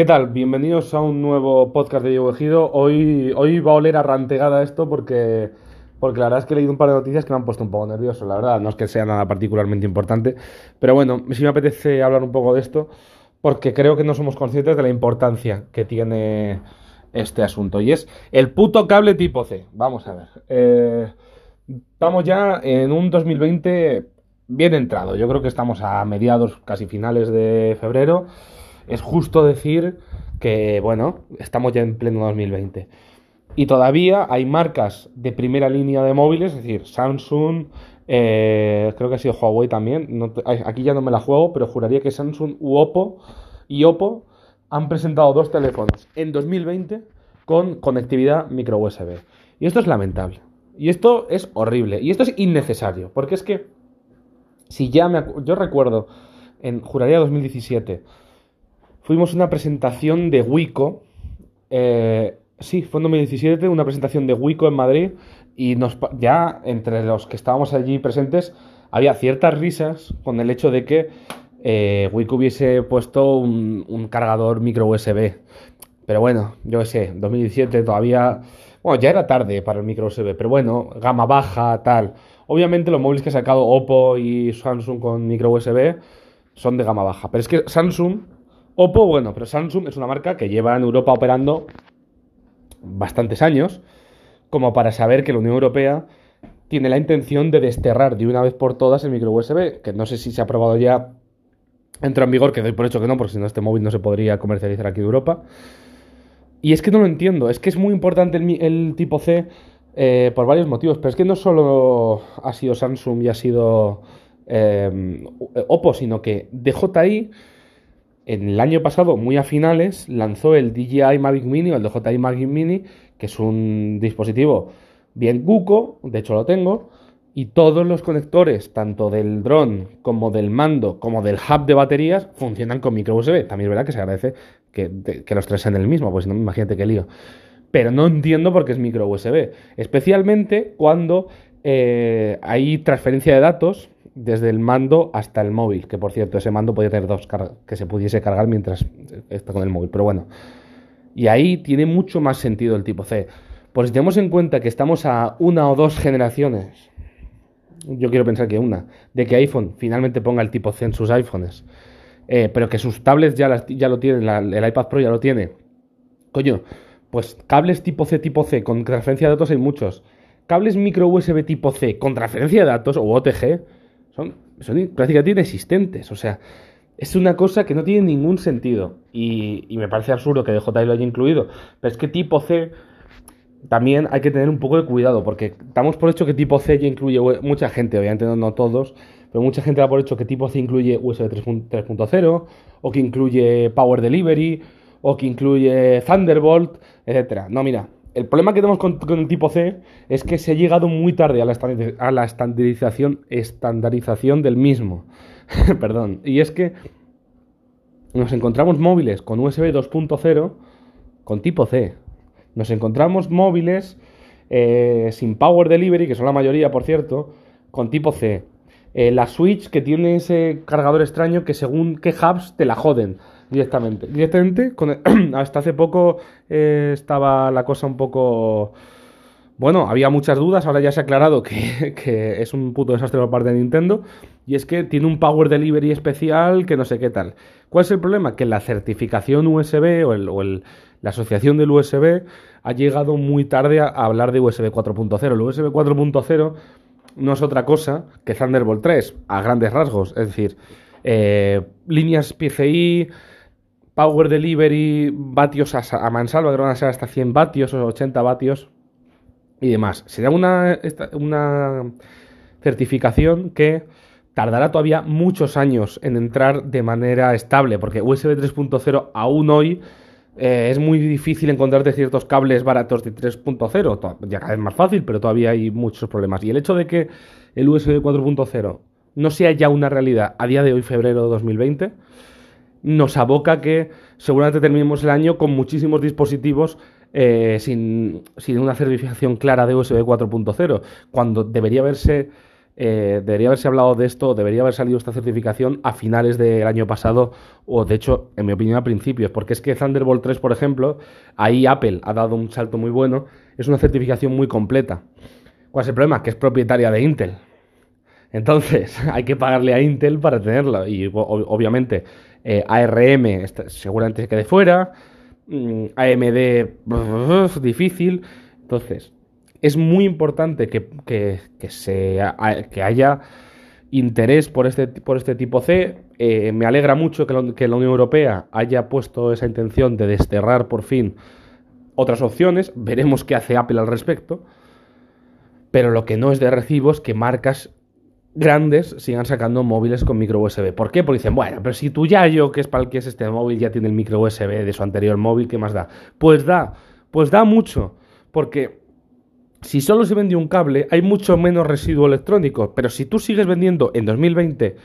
¿Qué tal? Bienvenidos a un nuevo podcast de Diego Ejido. Hoy, hoy va a oler a rantegada esto porque, porque la verdad es que he leído un par de noticias que me han puesto un poco nervioso, la verdad. No es que sea nada particularmente importante, pero bueno, sí me apetece hablar un poco de esto porque creo que no somos conscientes de la importancia que tiene este asunto. Y es el puto cable tipo C. Vamos a ver. Eh, ya en un 2020 bien entrado. Yo creo que estamos a mediados, casi finales de febrero es justo decir que, bueno, estamos ya en pleno 2020. Y todavía hay marcas de primera línea de móviles, es decir, Samsung, eh, creo que ha sido Huawei también. aquí ya no me la juego, pero juraría que Samsung u Oppo y Oppo han presentado dos teléfonos en 2020 con conectividad micro USB. Y esto es lamentable. Y esto es horrible. Y esto es innecesario. Porque es que, si ya me. Yo recuerdo, en juraría 2017 fuimos una presentación de Wico. Eh, sí, fue en 2017, una presentación de Wico en Madrid. Y nos, ya entre los que estábamos allí presentes había ciertas risas con el hecho de que eh, Wico hubiese puesto un, cargador micro USB. Pero bueno, yo sé, 2017 todavía. Bueno, ya era tarde para el micro USB, pero bueno, gama baja, tal. Obviamente los móviles que ha sacado Oppo y Samsung con micro USB son de gama baja. Pero es que Samsung Oppo, bueno, pero Samsung es una marca que lleva en Europa operando bastantes años, como para saber que la Unión Europea tiene la intención de desterrar de una vez por todas el micro USB, que no sé si se ha aprobado ya, entró en vigor, que doy por hecho que no, porque si no este móvil no se podría comercializar aquí en Europa. Y es que no lo entiendo, es que es muy importante el, tipo C eh, por varios motivos, pero es que no solo ha sido Samsung y ha sido eh, Oppo, sino que DJI en el año pasado, muy a finales, lanzó el DJI Mavic Mini o el DJI Mavic Mini, que es un dispositivo bien cuco, de hecho lo tengo, y todos los conectores, tanto del dron como del mando, como del hub de baterías, funcionan con micro USB. También es verdad que se agradece que, los tres sean el mismo, pues no, imagínate qué lío. Pero no entiendo por qué es micro USB, especialmente cuando eh, hay transferencia de datos desde el mando hasta el móvil, que por cierto, ese mando podía tener dos cargas, que se pudiese cargar mientras está con el móvil, pero bueno. Y ahí tiene mucho más sentido el tipo C. Pues si tenemos en cuenta que estamos a una o dos generaciones, yo quiero pensar que una, de que iPhone finalmente ponga el tipo C en sus iPhones, eh, pero que sus tablets ya, ya lo tienen, el iPad Pro ya lo tiene. Coño, pues cables tipo C, tipo C, con transferencia de datos hay muchos. Cables micro USB tipo C con transferencia de datos o OTG, son, prácticamente inexistentes. O sea, es una cosa que no tiene ningún sentido. Y, me parece absurdo que DJI lo haya incluido. Pero es que tipo C también hay que tener un poco de cuidado, porque damos por hecho que tipo C ya incluye mucha gente, obviamente no, todos, pero mucha gente da por hecho que tipo C incluye USB 3.0, o que incluye Power Delivery, o que incluye Thunderbolt, etcétera. No, mira, el problema que tenemos con, el tipo C es que se ha llegado muy tarde a la, estandarización del mismo. Perdón. Y es que nos encontramos móviles con USB 2.0 con tipo C. Nos encontramos móviles eh, sin Power Delivery, que son la mayoría, por cierto, con tipo C. Eh, la Switch que tiene ese cargador extraño que según qué hubs te la joden directamente. Directamente, hasta hace poco eh, estaba la cosa un poco... Bueno, había muchas dudas, ahora ya se ha aclarado que, es un puto desastre por parte de Nintendo. Y es que tiene un Power Delivery especial que no sé qué tal. ¿Cuál es el problema? Que la certificación USB o, la asociación del USB ha llegado muy tarde a, hablar de USB 4.0. El USB 4.0 no es otra cosa que Thunderbolt 3, a grandes rasgos. Es decir, eh, líneas PCI, Power Delivery, vatios a, mansalva, que van a ser hasta 100 vatios o 80 vatios y demás. Será una, una certificación que tardará todavía muchos años en entrar de manera estable, porque USB 3.0 aún hoy eh, es muy difícil encontrarte ciertos cables baratos de 3.0, ya cada vez más fácil, pero todavía hay muchos problemas. Y el hecho de que el USB 4.0 no sea ya una realidad a día de hoy, febrero de 2020, nos aboca que seguramente terminemos el año con muchísimos dispositivos eh, sin, una certificación clara de USB 4.0, cuando debería haberse eh, debería haberse hablado de esto, debería haber salido esta certificación a finales del año pasado, o de hecho, en mi opinión, a principios, porque es que Thunderbolt 3, por ejemplo, ahí Apple ha dado un salto muy bueno, es una certificación muy completa. ¿Cuál es el problema? Que es propietaria de Intel. Entonces, hay que pagarle a Intel para tenerlo. Y obviamente, eh, ARM seguramente se quede fuera. Mm, AMD, difícil. Entonces, es muy importante que, se, que haya interés por este, por este tipo C. Eh, me alegra mucho que, que la Unión Europea haya puesto esa intención de desterrar por fin otras opciones. Veremos qué hace Apple al respecto. Pero lo que no es de recibo es que marcas grandes sigan sacando móviles con micro USB. ¿Por qué? Porque dicen, bueno, pero si tú ya yo, que es para el que es este móvil, ya tiene el micro USB de su anterior móvil, ¿qué más da? Pues da, pues da mucho. Porque si solo se vendió un cable, hay mucho menos residuo electrónico. Pero si tú sigues vendiendo en 2020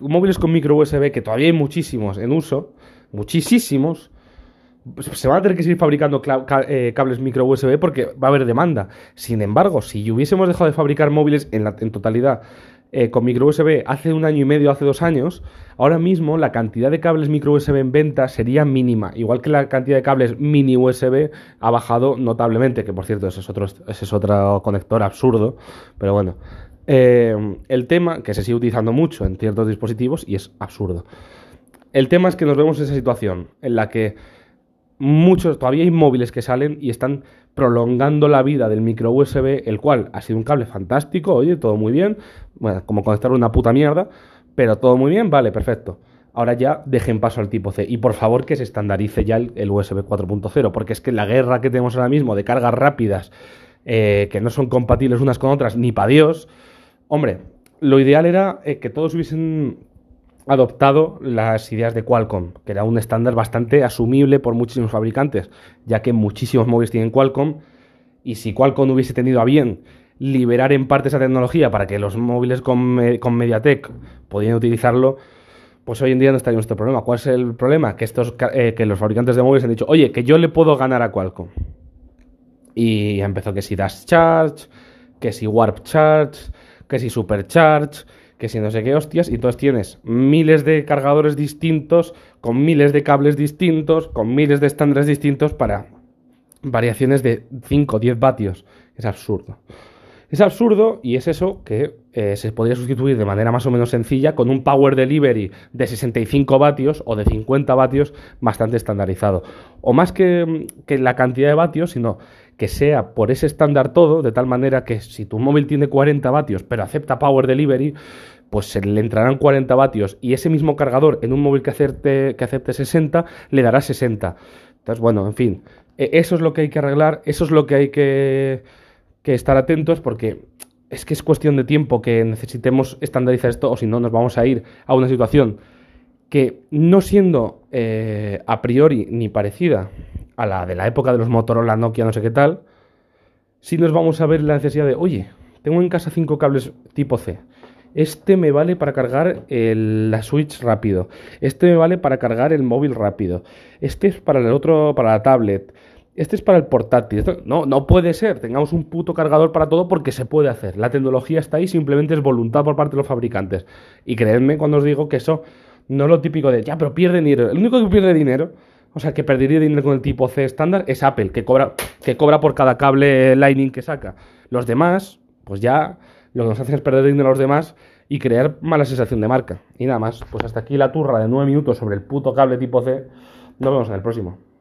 móviles con micro USB, que todavía hay muchísimos en uso, muchísimos, pues se van a tener que seguir fabricando eh, cables micro USB porque va a haber demanda. Sin embargo, si hubiésemos dejado de fabricar móviles en, la, en totalidad eh, con micro USB hace un año y medio, hace dos años, ahora mismo la cantidad de cables micro USB en venta sería mínima. Igual que la cantidad de cables mini USB ha bajado notablemente, que por cierto ese es otro, es otro conector absurdo, pero bueno. Eh, el tema, que se sigue utilizando mucho en ciertos dispositivos y es absurdo. El tema es que nos vemos en esa situación en la que muchos, todavía hay móviles que salen y están prolongando la vida del micro USB, el cual ha sido un cable fantástico, oye, todo muy bien, bueno, como conectar una puta mierda, pero todo muy bien, vale, perfecto. Ahora ya dejen paso al tipo C y por favor que se estandarice ya el, USB 4.0, porque es que la guerra que tenemos ahora mismo de cargas rápidas eh, que no son compatibles unas con otras, ni para Dios, hombre, lo ideal era eh, que todos hubiesen adoptado las ideas de Qualcomm, que era un estándar bastante asumible por muchísimos fabricantes, ya que muchísimos móviles tienen Qualcomm, y si Qualcomm hubiese tenido a bien liberar en parte esa tecnología para que los móviles con, MediaTek pudieran utilizarlo, pues hoy en día no estaría nuestro problema. ¿Cuál es el problema? Que, estos, eh, que los fabricantes de móviles han dicho, oye, que yo le puedo ganar a Qualcomm. Y empezó que si Dash Charge, que si Warp Charge, que si Supercharge que si no sé qué hostias, y entonces tienes miles de cargadores distintos, con miles de cables distintos, con miles de estándares distintos para variaciones de 5 o 10 vatios. Es absurdo. Es absurdo y es eso que eh, se podría sustituir de manera más o menos sencilla con un power delivery de 65 vatios o de 50 vatios bastante estandarizado. O más que, que la cantidad de vatios, sino que sea por ese estándar todo, de tal manera que si tu móvil tiene 40 vatios pero acepta Power Delivery, pues se le entrarán 40 vatios y ese mismo cargador en un móvil que acepte, que acepte 60 le dará 60. Entonces, bueno, en fin, e, eso es lo que hay que arreglar, eso es lo que hay que, que estar atentos porque es que es cuestión de tiempo que necesitemos estandarizar esto o si no nos vamos a ir a una situación que no siendo eh, a priori ni parecida a la de la época de los Motorola, Nokia, no sé qué tal, si nos vamos a ver la necesidad de, oye, tengo en casa cinco cables tipo C. Este me vale para cargar la Switch rápido. Este me vale para cargar el móvil rápido. Este es para el otro, para la tablet. Este es para el portátil. no, no puede ser. Tengamos un puto cargador para todo porque se puede hacer. La tecnología está ahí, simplemente es voluntad por parte de los fabricantes. Y creedme cuando os digo que eso no es lo típico de, ya, pero pierde dinero. El único que pierde dinero o sea, que perdería dinero con el tipo C estándar es Apple, que cobra, que cobra por cada cable Lightning que saca. Los demás, pues ya lo que nos hace es perder dinero a los demás y crear mala sensación de marca. Y nada más, pues hasta aquí la turra de 9 minutos sobre el puto cable tipo C. Nos vemos en el próximo.